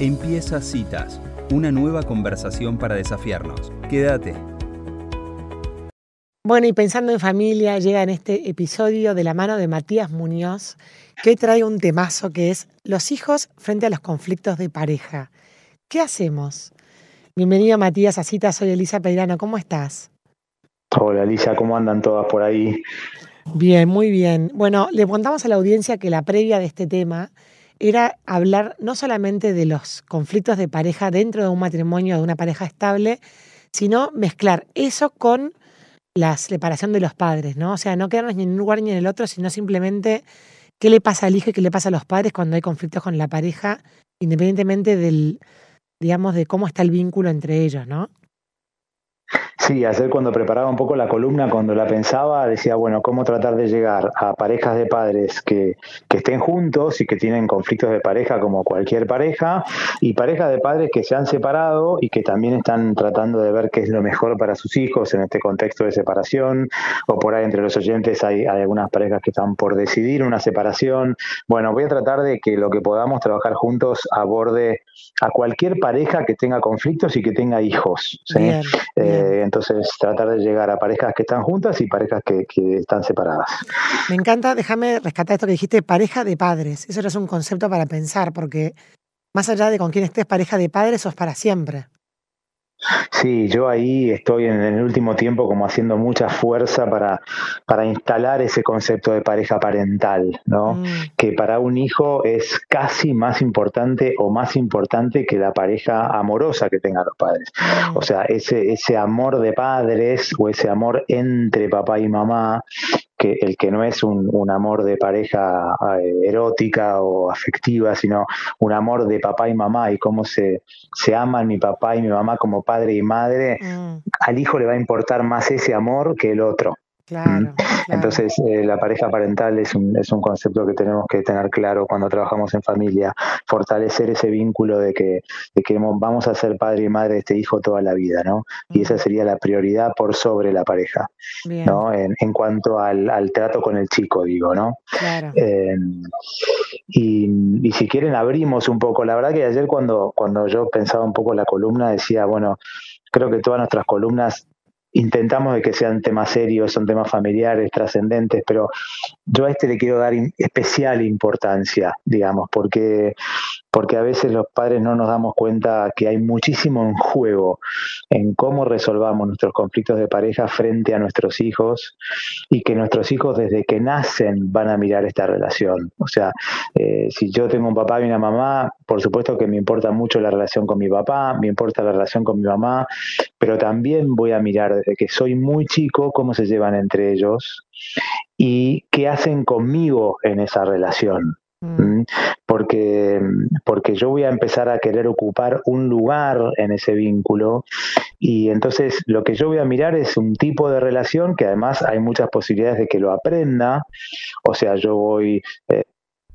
Empieza Citas, una nueva conversación para desafiarnos. Quédate. Bueno, y pensando en familia, llega en este episodio de la mano de Matías Muñoz, que trae un temazo que es los hijos frente a los conflictos de pareja. ¿Qué hacemos? Bienvenido Matías a Citas, soy Elisa Peirano, ¿cómo estás? Hola Elisa, ¿cómo andan todas por ahí? Bien, muy bien. Bueno, le contamos a la audiencia que la previa de este tema era hablar no solamente de los conflictos de pareja dentro de un matrimonio, de una pareja estable, sino mezclar eso con la separación de los padres, ¿no? O sea, no quedarnos ni en un lugar ni en el otro, sino simplemente qué le pasa al hijo y qué le pasa a los padres cuando hay conflictos con la pareja, independientemente del, digamos, de cómo está el vínculo entre ellos, ¿no? Sí, ayer cuando preparaba un poco la columna, cuando la pensaba, decía, bueno, cómo tratar de llegar a parejas de padres que, que, estén juntos y que tienen conflictos de pareja como cualquier pareja, y parejas de padres que se han separado y que también están tratando de ver qué es lo mejor para sus hijos en este contexto de separación, o por ahí entre los oyentes hay, hay algunas parejas que están por decidir una separación. Bueno, voy a tratar de que lo que podamos trabajar juntos aborde a cualquier pareja que tenga conflictos y que tenga hijos. ¿sí? Bien, bien. Entonces, tratar de llegar a parejas que están juntas y parejas que, están separadas. Me encanta, déjame rescatar esto que dijiste, pareja de padres. Eso es un concepto para pensar, porque más allá de con quién estés pareja de padres, sos para siempre. Sí, yo ahí estoy en el último tiempo como haciendo mucha fuerza para, para instalar ese concepto de pareja parental, ¿no? Mm. Que para un hijo es casi más importante o más importante que la pareja amorosa que tengan los padres. Mm. O sea, ese, ese amor de padres o ese amor entre papá y mamá que el que no es un, un, amor de pareja eh, erótica o afectiva, sino un amor de papá y mamá y cómo se, se aman mi papá y mi mamá como padre y madre, mm. al hijo le va a importar más ese amor que el otro. Claro, claro. Entonces, eh, la pareja parental es un, es un concepto que tenemos que tener claro cuando trabajamos en familia, fortalecer ese vínculo de que, de que vamos a ser padre y madre de este hijo toda la vida, ¿no? Y esa sería la prioridad por sobre la pareja, Bien. ¿no? En, en cuanto al, al, trato con el chico, digo, ¿no? Claro. Eh, y, y, si quieren, abrimos un poco. La verdad que ayer cuando, cuando yo pensaba un poco la columna, decía, bueno, creo que todas nuestras columnas intentamos de que sean temas serios, son temas familiares, trascendentes, pero yo a este le quiero dar especial importancia, digamos, porque, porque a veces los padres no nos damos cuenta que hay muchísimo en juego en cómo resolvamos nuestros conflictos de pareja frente a nuestros hijos y que nuestros hijos desde que nacen van a mirar esta relación. O sea, eh, si yo tengo un papá y una mamá, por supuesto que me importa mucho la relación con mi papá, me importa la relación con mi mamá, pero también voy a mirar desde que soy muy chico cómo se llevan entre ellos y qué hacen conmigo en esa relación. ¿Mm? Porque, porque yo voy a empezar a querer ocupar un lugar en ese vínculo. Y entonces lo que yo voy a mirar es un tipo de relación que además hay muchas posibilidades de que lo aprenda, o sea, yo voy... Eh,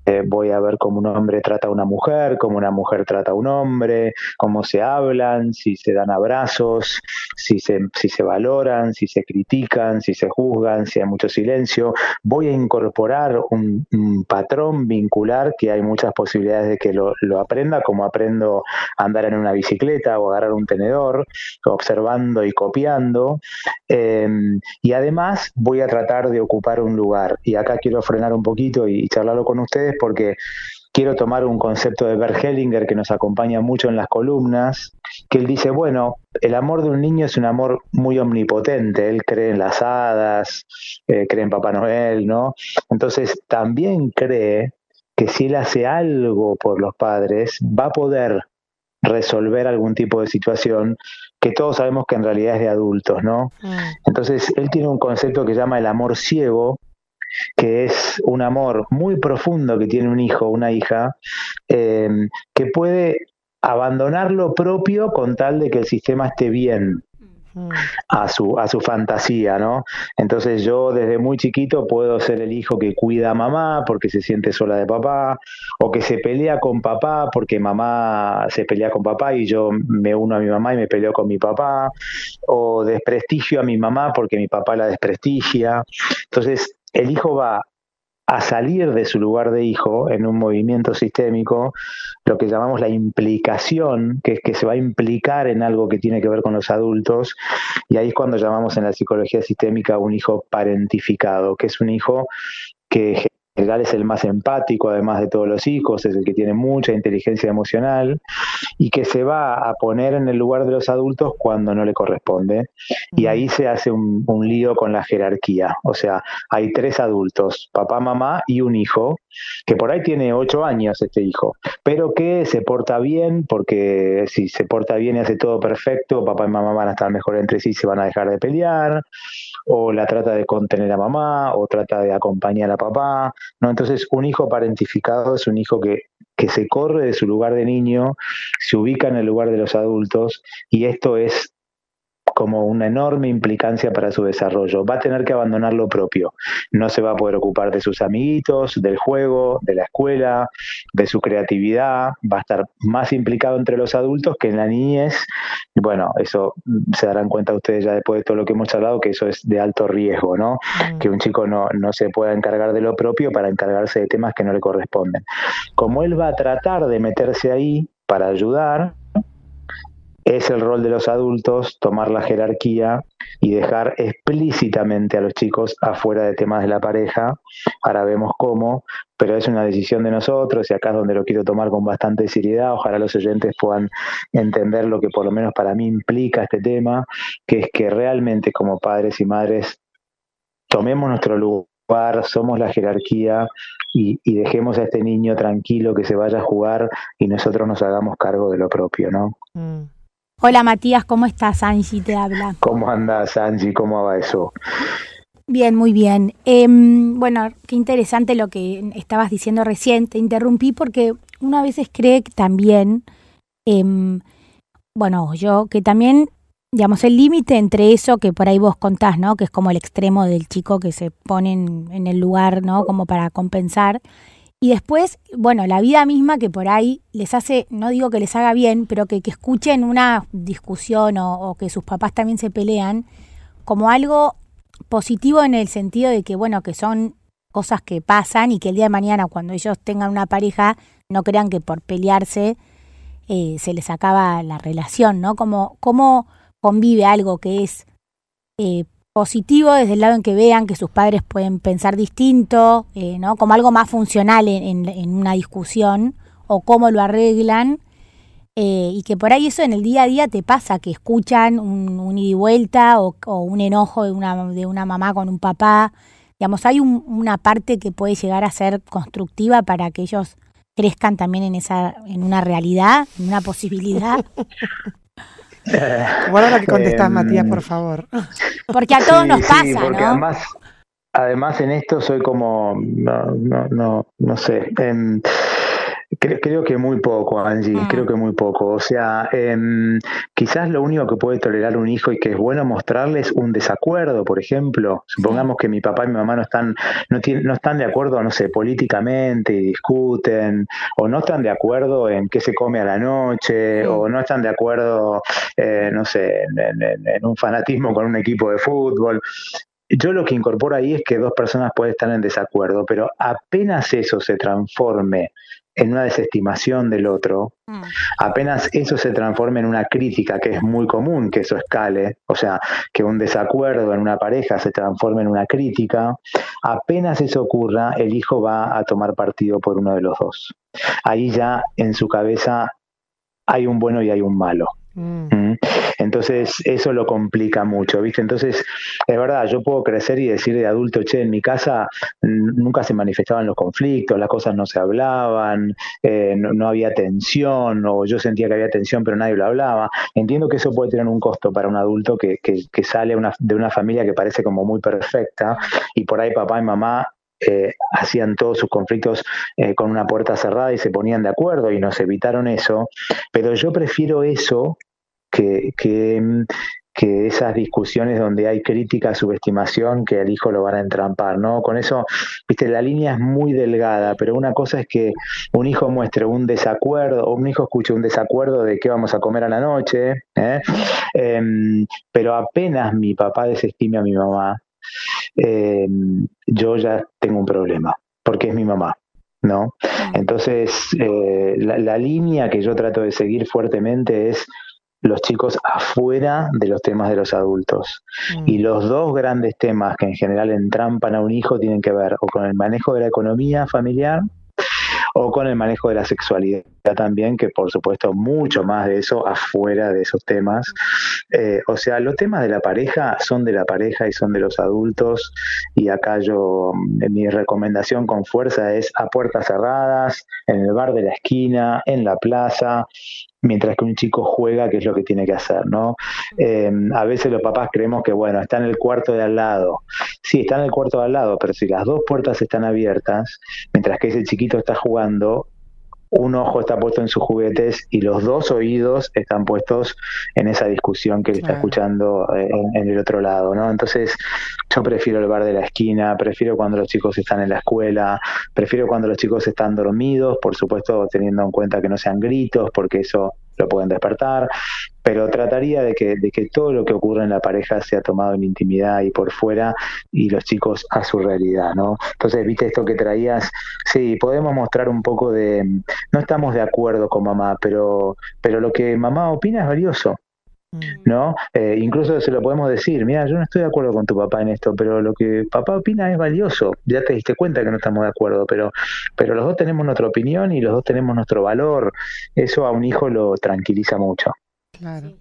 eh, voy a ver cómo un hombre trata a una mujer, cómo una mujer trata a un hombre, cómo se hablan, si se dan abrazos, si se, si se valoran, si se critican, si se juzgan, si hay mucho silencio. Voy a incorporar un, patrón vincular que hay muchas posibilidades de que lo, aprenda, como aprendo a andar en una bicicleta o agarrar un tenedor, observando y copiando. Eh, y además voy a tratar de ocupar un lugar. Y acá quiero frenar un poquito y charlarlo con ustedes porque quiero tomar un concepto de Bert Hellinger que nos acompaña mucho en las columnas, que él dice, bueno, el amor de un niño es un amor muy omnipotente, él cree en las hadas, eh, cree en Papá Noel, ¿no? Entonces también cree que si él hace algo por los padres, va a poder resolver algún tipo de situación que todos sabemos que en realidad es de adultos, ¿no? Mm. Entonces, él tiene un concepto que llama el amor ciego, que es un amor muy profundo que tiene un hijo o una hija, eh, que puede abandonar lo propio con tal de que el sistema esté bien a su, a su fantasía, ¿no? Entonces yo desde muy chiquito puedo ser el hijo que cuida a mamá porque se siente sola de papá, o que se pelea con papá porque mamá se pelea con papá y yo me uno a mi mamá y me peleo con mi papá, o desprestigio a mi mamá porque mi papá la desprestigia. Entonces el hijo va a salir de su lugar de hijo en un movimiento sistémico, lo que llamamos la implicación, que es que se va a implicar en algo que tiene que ver con los adultos, y ahí es cuando llamamos en la psicología sistémica un hijo parentificado, que es un hijo que es el más empático, además de todos los hijos, es el que tiene mucha inteligencia emocional y que se va a poner en el lugar de los adultos cuando no le corresponde. Y ahí se hace un, lío con la jerarquía. O sea, hay tres adultos, papá, mamá y un hijo, que por ahí tiene ocho años este hijo, pero que se porta bien, porque si se porta bien y hace todo perfecto, papá y mamá van a estar mejor entre sí, se van a dejar de pelear o la trata de contener a mamá, o trata de acompañar a papá, ¿no? Entonces, un hijo parentificado es un hijo que, que se corre de su lugar de niño, se ubica en el lugar de los adultos, y esto es como una enorme implicancia para su desarrollo. Va a tener que abandonar lo propio. No se va a poder ocupar de sus amiguitos, del juego, de la escuela, de su creatividad. Va a estar más implicado entre los adultos que en la niñez. Y bueno, eso se darán cuenta ustedes ya después de todo lo que hemos hablado, que eso es de alto riesgo, ¿no? Mm. Que un chico no, no se pueda encargar de lo propio para encargarse de temas que no le corresponden. Como él va a tratar de meterse ahí para ayudar, es el rol de los adultos tomar la jerarquía y dejar explícitamente a los chicos afuera de temas de la pareja. Ahora vemos cómo, pero es una decisión de nosotros y acá es donde lo quiero tomar con bastante seriedad. Ojalá los oyentes puedan entender lo que por lo menos para mí implica este tema, que es que realmente como padres y madres tomemos nuestro lugar, somos la jerarquía y, dejemos a este niño tranquilo que se vaya a jugar y nosotros nos hagamos cargo de lo propio, ¿no? Mm. Hola Matías, ¿cómo estás? Angie te habla. ¿Cómo andas Angie? ¿Cómo va eso? Bien, muy bien. Em, bueno, qué interesante lo que estabas diciendo recién. Te interrumpí porque uno a veces cree que también, em, bueno, yo, que también, digamos, el límite entre eso que por ahí vos contás, ¿no? Que es como el extremo del chico que se pone en, en el lugar, ¿no? Como para compensar y después, bueno, la vida misma que por ahí les hace, no digo que les haga bien, pero que, escuchen una discusión o, que sus papás también se pelean como algo positivo en el sentido de que, bueno, que son cosas que pasan y que el día de mañana cuando ellos tengan una pareja no crean que por pelearse eh, se les acaba la relación, ¿no? Como cómo convive algo que es eh, positivo desde el lado en que vean que sus padres pueden pensar distinto, eh, ¿no? Como algo más funcional en, una discusión o cómo lo arreglan. Eh, y que por ahí eso en el día a día te pasa, que escuchan un, ida y vuelta o, un enojo de una, de una mamá con un papá. Digamos, hay una parte que puede llegar a ser constructiva para que ellos crezcan también en esa en una realidad, en una posibilidad. Bueno, lo que contestas, Matías, por favor. Porque a todos nos pasa, porque ¿no? Además, además en esto soy como, no, no, no, no sé. En, Creo, que muy poco, Angie, mm. creo que muy poco. O sea, em, quizás lo único que puede tolerar un hijo y que es bueno mostrarles un desacuerdo, por ejemplo. Supongamos que mi papá y mi mamá no están, no, no están de acuerdo, no sé, políticamente y discuten, o no están de acuerdo en qué se come a la noche, o no están de acuerdo, eh, no sé, en, un fanatismo con un equipo de fútbol. Yo lo que incorporo ahí es que dos personas pueden estar en desacuerdo, pero apenas eso se transforme en una desestimación del otro, mm. apenas eso se transforme en una crítica, que es muy común que eso escale, o sea, que un desacuerdo en una pareja se transforme en una crítica, apenas eso ocurra, el hijo va a tomar partido por uno de los dos. Ahí ya en su cabeza hay un bueno y hay un malo. Mm. ¿Mm? Entonces, eso lo complica mucho, ¿viste? Entonces, es verdad, yo puedo crecer y decir de adulto, che, en mi casa nunca se manifestaban los conflictos, las cosas no se hablaban, eh, no, había tensión, o yo sentía que había tensión, pero nadie lo hablaba. Entiendo que eso puede tener un costo para un adulto que, que, sale de una familia que parece como muy perfecta, y por ahí papá y mamá eh, hacían todos sus conflictos eh, con una puerta cerrada y se ponían de acuerdo y nos evitaron eso, pero yo prefiero eso que, que, esas discusiones donde hay crítica, subestimación, que al hijo lo van a entrampar, ¿no? Con eso, viste, la línea es muy delgada, pero una cosa es que un hijo muestre un desacuerdo, o un hijo escuche un desacuerdo de qué vamos a comer a la noche, ¿eh? em, pero apenas mi papá desestime a mi mamá, em, yo ya tengo un problema porque es mi mamá. ¿no? Entonces, eh, la, línea que yo trato de seguir fuertemente es los chicos afuera de los temas de los adultos. Y mm. los dos grandes temas que en general entrampan a un hijo tienen que ver o con el manejo de la economía familiar o con el manejo de la sexualidad también, que por supuesto mucho más de eso afuera de esos temas. Eh, o sea, los temas de la pareja son de la pareja y son de los adultos y acá yo, mm, mi recomendación con fuerza es a puertas cerradas, en el bar de la esquina, en la plaza, mientras que un chico juega, que es lo que tiene que hacer, ¿no? Eh, a veces los papás creemos que, bueno, está en el cuarto de al lado. Sí, está en el cuarto de al lado, pero si las dos puertas están abiertas, mientras que ese chiquito está jugando, un ojo está puesto en sus juguetes y los dos oídos están puestos en esa discusión que él está escuchando eh, en, el otro lado, ¿no? Entonces, yo prefiero el bar de la esquina, prefiero cuando los chicos están en la escuela, prefiero cuando los chicos están dormidos, por supuesto teniendo en cuenta que no sean gritos, porque eso lo pueden despertar, pero trataría de que, de que todo lo que ocurre en la pareja sea tomado en intimidad y por fuera y los chicos a su realidad, ¿no? Entonces, viste esto que traías, sí, podemos mostrar un poco de, no estamos de acuerdo con mamá, pero, pero lo que mamá opina es valioso. Mm. ¿no? Eh, incluso se lo podemos decir, mira, yo no estoy de acuerdo con tu papá en esto, pero lo que papá opina es valioso. Ya te diste cuenta que no estamos de acuerdo, pero, pero los dos tenemos nuestra opinión y los dos tenemos nuestro valor. Eso a un hijo lo tranquiliza mucho. Claro.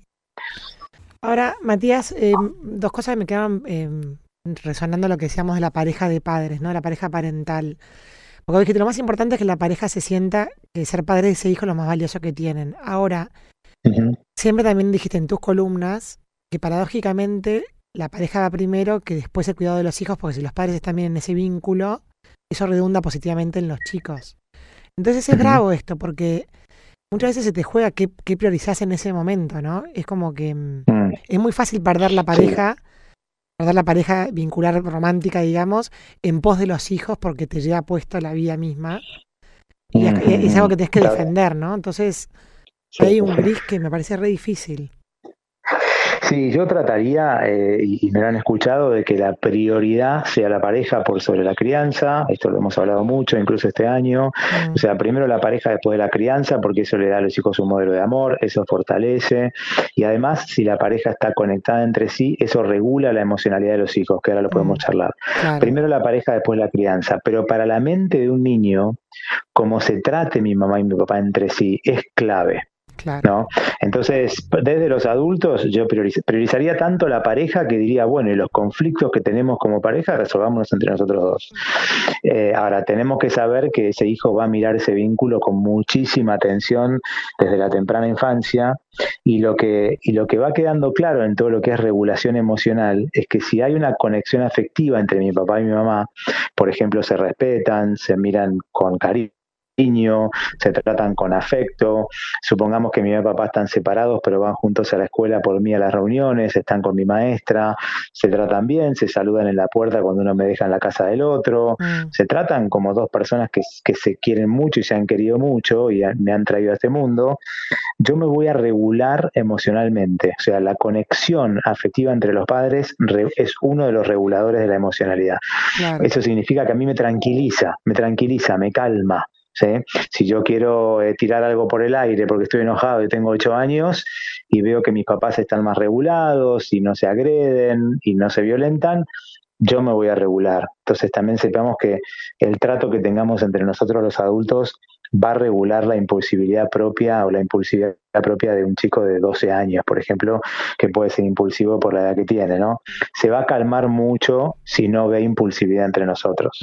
Ahora, Matías, eh, dos cosas que me quedan eh, resonando lo que decíamos de la pareja de padres, ¿no? La pareja parental. Porque lo más importante es que la pareja se sienta que ser padre de ese hijo es lo más valioso que tienen. Ahora, Siempre también dijiste en tus columnas que paradójicamente la pareja va primero que después el cuidado de los hijos, porque si los padres están bien en ese vínculo, eso redunda positivamente en los chicos. Entonces es bravo esto, porque muchas veces se te juega qué, qué priorizás en ese momento, ¿no? Es como que mm, mm. es muy fácil perder la pareja, perder la pareja vincular romántica, digamos, en pos de los hijos porque te lleva puesto la vida misma. Y es, es algo que tienes que defender, ¿no? Entonces, hay un gris que me parece re difícil. Sí, yo trataría, eh, y me lo han escuchado, de que la prioridad sea la pareja por sobre la crianza. Esto lo hemos hablado mucho, incluso este año. Mm. O sea, primero la pareja, después de la crianza, porque eso le da a los hijos un modelo de amor, eso fortalece. Y además, si la pareja está conectada entre sí, eso regula la emocionalidad de los hijos, que ahora lo podemos mm. charlar. Primero la pareja, después la crianza. Pero para la mente de un niño, como se trate mi mamá y mi papá entre sí, es clave. ¿No? Entonces, desde los adultos, yo priorizaría tanto la pareja que diría, bueno, y los conflictos que tenemos como pareja, resolvámonos entre nosotros dos. Eh, ahora, tenemos que saber que ese hijo va a mirar ese vínculo con muchísima atención desde la temprana infancia y lo que, y lo que va quedando claro en todo lo que es regulación emocional es que si hay una conexión afectiva entre mi papá y mi mamá, por ejemplo, se respetan, se miran con cariño, se tratan con afecto. Supongamos que mi mamá y papá están separados, pero van juntos a la escuela por mí a las reuniones, están con mi maestra, se tratan bien, se saludan en la puerta cuando uno me deja en la casa del otro, mm. se tratan como dos personas que, se quieren mucho y se han querido mucho y me han traído a este mundo. Yo me voy a regular emocionalmente, o sea, la conexión afectiva entre los padres es uno de los reguladores de la emocionalidad. Eso significa que a mí me tranquiliza, me tranquiliza, me calma. Si yo quiero eh, tirar algo por el aire porque estoy enojado y tengo ocho años y veo que mis papás están más regulados y no se agreden y no se violentan, yo me voy a regular. Entonces también sepamos que el trato que tengamos entre nosotros los adultos va a regular la impulsividad propia o la impulsividad propia de un chico de 12 años, por ejemplo, que puede ser impulsivo por la edad que tiene, ¿no? Se va a calmar mucho si no ve impulsividad entre nosotros.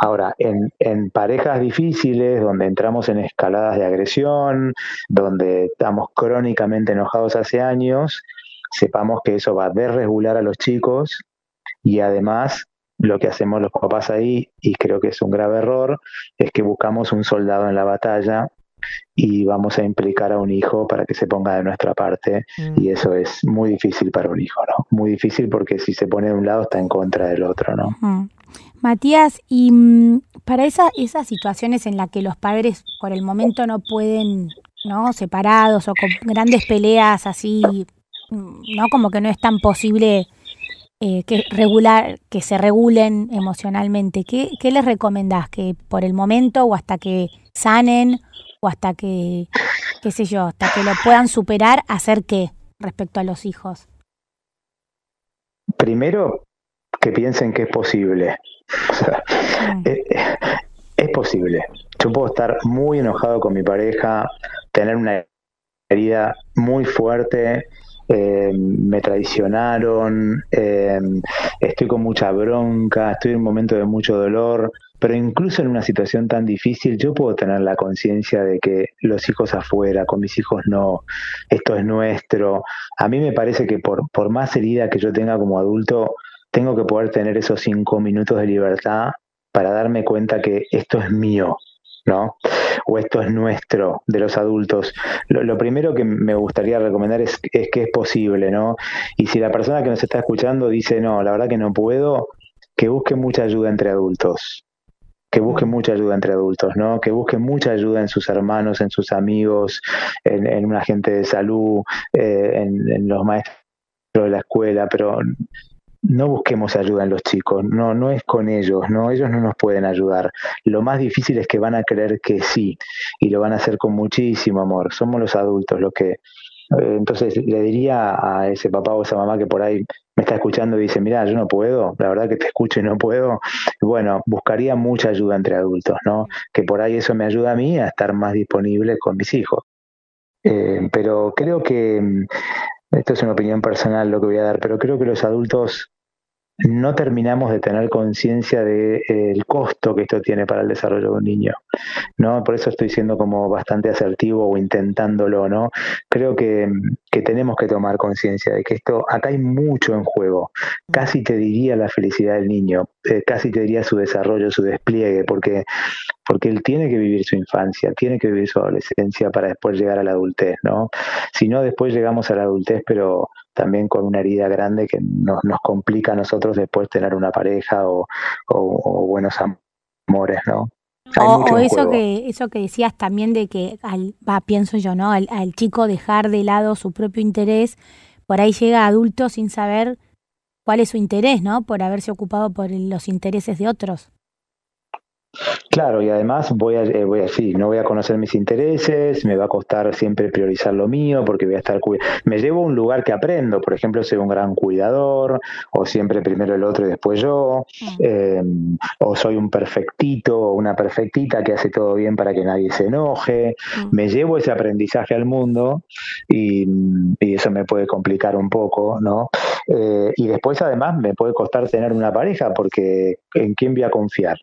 Ahora, en, en parejas difíciles, donde entramos en escaladas de agresión, donde estamos crónicamente enojados hace años, sepamos que eso va a desregular a los chicos y además lo que hacemos los papás ahí, y creo que es un grave error, es que buscamos un soldado en la batalla y vamos a implicar a un hijo para que se ponga de nuestra parte mm. y eso es muy difícil para un hijo, ¿no? Muy difícil porque si se pone de un lado está en contra del otro, ¿no? Matías, y mm, para esa, esas situaciones en las que los padres por el momento no pueden, ¿no? Separados o con grandes peleas así, mm, ¿no? Como que no es tan posible eh, que regular, que se regulen emocionalmente, ¿qué, ¿qué les recomendás? ¿Que por el momento o hasta que sanen o hasta que, qué sé yo, hasta que lo puedan superar, hacer qué respecto a los hijos? Primero, que piensen que es posible. Mm. Eh, es posible. Yo puedo estar muy enojado con mi pareja, tener una herida muy fuerte, eh, me traicionaron, eh, estoy con mucha bronca, estoy en un momento de mucho dolor, pero incluso en una situación tan difícil yo puedo tener la conciencia de que los hijos afuera, con mis hijos no, esto es nuestro. A mí me parece que por, por más herida que yo tenga como adulto, tengo que poder tener esos cinco minutos de libertad para darme cuenta que esto es mío, ¿no? O esto es nuestro, de los adultos. Lo, primero que me gustaría recomendar es, es, que es posible, ¿no? Y si la persona que nos está escuchando dice, no, la verdad que no puedo, que busque mucha ayuda entre adultos. Que busque mucha ayuda entre adultos, ¿no? Que busque mucha ayuda en sus hermanos, en sus amigos, en, en un agente de salud, eh, en los maestros de la escuela, pero no busquemos ayuda en los chicos, no, no es con ellos, no, ellos no nos pueden ayudar. Lo más difícil es que van a creer que sí, y lo van a hacer con muchísimo amor. Somos los adultos los que. Eh, entonces le diría a ese papá o esa mamá que por ahí me está escuchando y dice, mira, yo no puedo, la verdad que te escucho y no puedo, bueno, buscaría mucha ayuda entre adultos, ¿no? Que por ahí eso me ayuda a mí a estar más disponible con mis hijos. Eh, pero creo que, mm, esto es una opinión personal lo que voy a dar, pero creo que los adultos no terminamos de tener conciencia del de, costo que esto tiene para el desarrollo de un niño. ¿no? Por eso estoy siendo como bastante asertivo o intentándolo, ¿no? Creo que, que tenemos que tomar conciencia de que esto, acá hay mucho en juego. Casi te diría la felicidad del niño, eh, casi te diría su desarrollo, su despliegue, porque, porque él tiene que vivir su infancia, tiene que vivir su adolescencia para después llegar a la adultez, ¿no? Si no, después llegamos a la adultez, pero también con una herida grande que nos, nos complica a nosotros después tener una pareja o, buenos amores, ¿no? O, eso que eso que decías también de que al va pienso yo no al, chico dejar de lado su propio interés por ahí llega adulto sin saber cuál es su interés no por haberse ocupado por los intereses de otros Claro, y además voy a, eh, voy a, no voy a conocer mis intereses, me va a costar siempre priorizar lo mío porque voy a estar me llevo a un lugar que aprendo, por ejemplo, soy un gran cuidador, o siempre primero el otro y después yo, em, o soy un perfectito o una perfectita que hace todo bien para que nadie se enoje, me llevo ese aprendizaje al mundo y, eso me puede complicar un poco, ¿no? Eh, y después además me puede costar tener una pareja porque ¿en quién voy a confiar?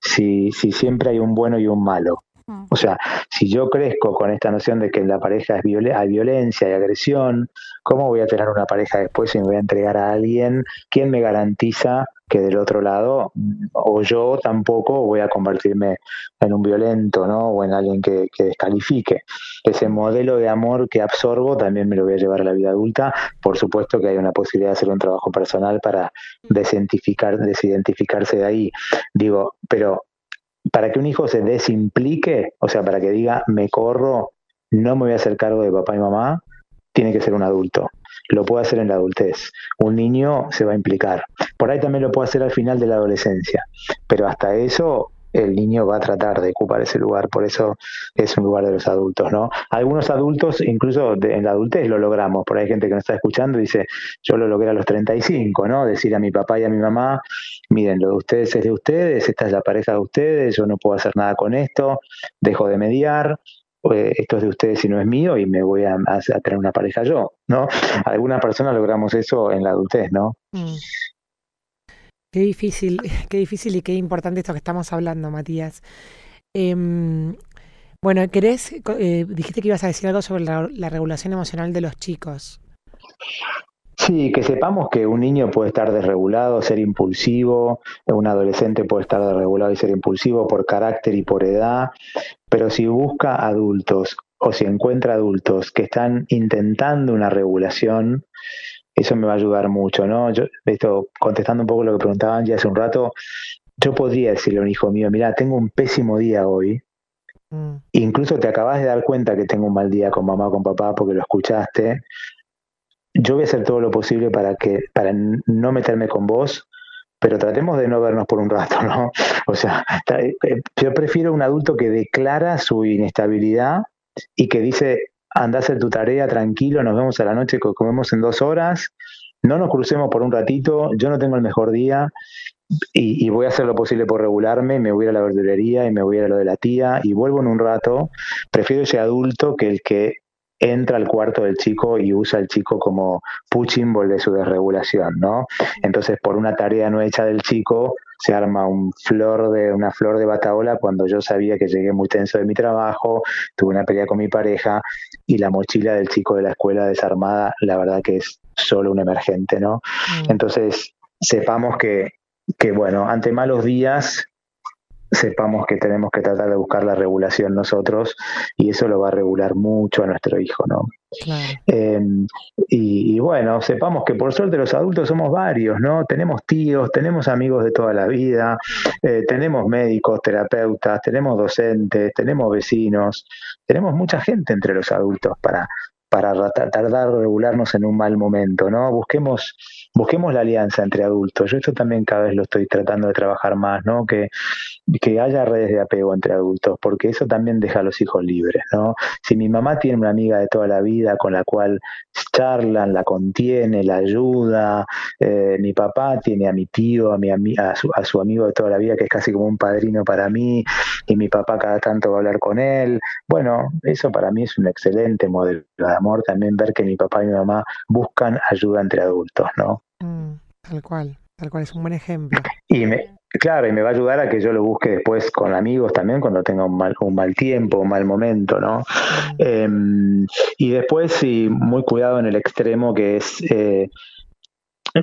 Si, si siempre hay un bueno y un malo. O sea, si yo crezco con esta noción de que en la pareja es hay violencia y agresión, ¿cómo voy a tener una pareja después si me voy a entregar a alguien? ¿Quién me garantiza que del otro lado, o yo tampoco voy a convertirme en un violento, ¿no? O en alguien que, que descalifique. Ese modelo de amor que absorbo también me lo voy a llevar a la vida adulta. Por supuesto que hay una posibilidad de hacer un trabajo personal para desidentificar, desidentificarse de ahí. Digo, pero para que un hijo se desimplique, o sea, para que diga, me corro, no me voy a hacer cargo de papá y mamá, tiene que ser un adulto. Lo puede hacer en la adultez. Un niño se va a implicar. Por ahí también lo puede hacer al final de la adolescencia. Pero hasta eso el niño va a tratar de ocupar ese lugar, por eso es un lugar de los adultos, ¿no? Algunos adultos, incluso en la adultez lo logramos, por ahí hay gente que nos está escuchando y dice, yo lo logré a los 35, ¿no? Decir a mi papá y a mi mamá, miren, lo de ustedes es de ustedes, esta es la pareja de ustedes, yo no puedo hacer nada con esto, dejo de mediar, eh, esto es de ustedes y no es mío y me voy a, tener una pareja yo, ¿no? Algunas personas logramos eso en la adultez, ¿no? Mm. Qué difícil, qué difícil y qué importante esto que estamos hablando, Matías. Em, bueno, ¿querés, eh, dijiste que ibas a decir algo sobre la, regulación emocional de los chicos? Sí, que sepamos que un niño puede estar desregulado, ser impulsivo, un adolescente puede estar desregulado y ser impulsivo por carácter y por edad, pero si busca adultos o si encuentra adultos que están intentando una regulación, eso me va a ayudar mucho, ¿no? Yo, esto, contestando un poco lo que preguntaban ya hace un rato, yo podría decirle a un hijo mío, mira, tengo un pésimo día hoy, mm. incluso te acabas de dar cuenta que tengo un mal día con mamá o con papá porque lo escuchaste, yo voy a hacer todo lo posible para que para no meterme con vos, pero tratemos de no vernos por un rato, ¿no? O sea, eh, yo prefiero un adulto que declara su inestabilidad y que dice, anda a hacer tu tarea tranquilo, nos vemos a la noche, comemos en dos horas, no nos crucemos por un ratito, yo no tengo el mejor día y, voy a hacer lo posible por regularme, me voy a la verdulería y me voy a lo de la tía y vuelvo en un rato, prefiero ese adulto que el que entra al cuarto del chico y usa al chico como puching de su desregulación, ¿no? Entonces, por una tarea no hecha del chico, se arma un flor de, una flor de bataola cuando yo sabía que llegué muy tenso de mi trabajo, tuve una pelea con mi pareja y la mochila del chico de la escuela desarmada, la verdad que es solo un emergente, ¿no? Mm. Entonces, sepamos que, que, bueno, ante malos días sepamos que tenemos que tratar de buscar la regulación nosotros y eso lo va a regular mucho a nuestro hijo, ¿no? Em, y, bueno, sepamos que por suerte los adultos somos varios, ¿no? Tenemos tíos, tenemos amigos de toda la vida, eh, tenemos médicos, terapeutas, tenemos docentes, tenemos vecinos, tenemos mucha gente entre los adultos para, para de regularnos en un mal momento, ¿no? Busquemos, busquemos la alianza entre adultos. Yo esto también cada vez lo estoy tratando de trabajar más, ¿no? Que, que haya redes de apego entre adultos, porque eso también deja a los hijos libres, ¿no? Si mi mamá tiene una amiga de toda la vida con la cual charlan, la contiene, la ayuda, eh, mi papá tiene a mi tío, a, mi, a, su, a su amigo de toda la vida, que es casi como un padrino para mí, y mi papá cada tanto va a hablar con él, bueno, eso para mí es un excelente modelo amor, también ver que mi papá y mi mamá buscan ayuda entre adultos, ¿no? Mm, tal cual, tal cual es un buen ejemplo. Y me, claro, y me va a ayudar a que yo lo busque después con amigos también cuando tenga un mal, un mal tiempo, un mal momento, ¿no? Mm. Em, y después, sí, muy cuidado en el extremo que es... Eh,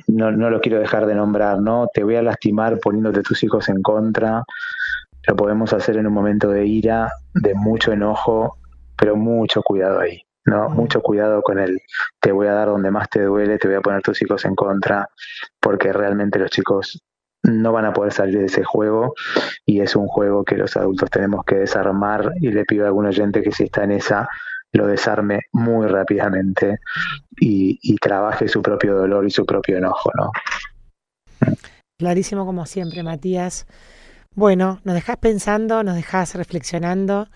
no, no lo quiero dejar de nombrar, ¿no? Te voy a lastimar poniéndote tus hijos en contra. Lo podemos hacer en un momento de ira, de mucho enojo, pero mucho cuidado ahí. ¿No? Mucho cuidado con el te voy a dar donde más te duele, te voy a poner tus hijos en contra, porque realmente los chicos no van a poder salir de ese juego y es un juego que los adultos tenemos que desarmar y le pido a algún oyente que si está en esa lo desarme muy rápidamente y, y trabaje su propio dolor y su propio enojo, ¿no? Clarísimo como siempre, Matías. Bueno, nos dejas pensando, nos dejas reflexionando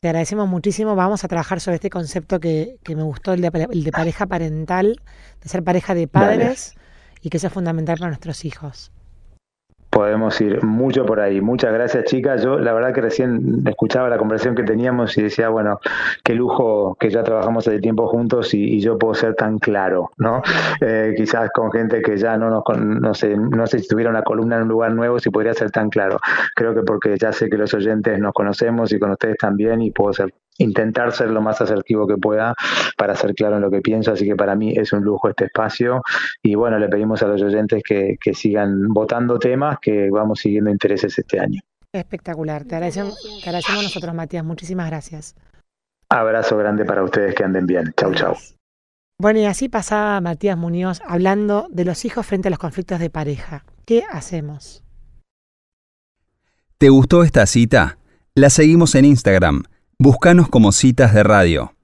te agradecemos muchísimo. Vamos a trabajar sobre este concepto que, me gustó, el de, el de, pareja parental, de ser pareja de padres y que eso es fundamental para nuestros hijos podemos ir mucho por ahí. Muchas gracias, chicas. Yo la verdad que recién escuchaba la conversación que teníamos y decía, bueno, qué lujo que ya trabajamos hace tiempo juntos y, yo puedo ser tan claro, ¿no? Eh, quizás con gente que ya no nos, no sé, no sé si tuviera una columna en un lugar nuevo, si podría ser tan claro. Creo que porque ya sé que los oyentes nos conocemos y con ustedes también y puedo ser intentar ser lo más asertivo que pueda para ser claro en lo que pienso, así que para mí es un lujo este espacio y bueno, le pedimos a los oyentes que, sigan votando temas, que vamos siguiendo intereses este año. Espectacular, te agradecemos, te agradecemos nosotros Matías, muchísimas gracias. Abrazo grande para ustedes, que anden bien. Chau, chau. Bueno, y así pasaba Matías Muñoz hablando de los hijos frente a los conflictos de pareja. ¿Qué hacemos? ¿Te gustó esta cita? La seguimos en Instagram Búscanos como citas de radio.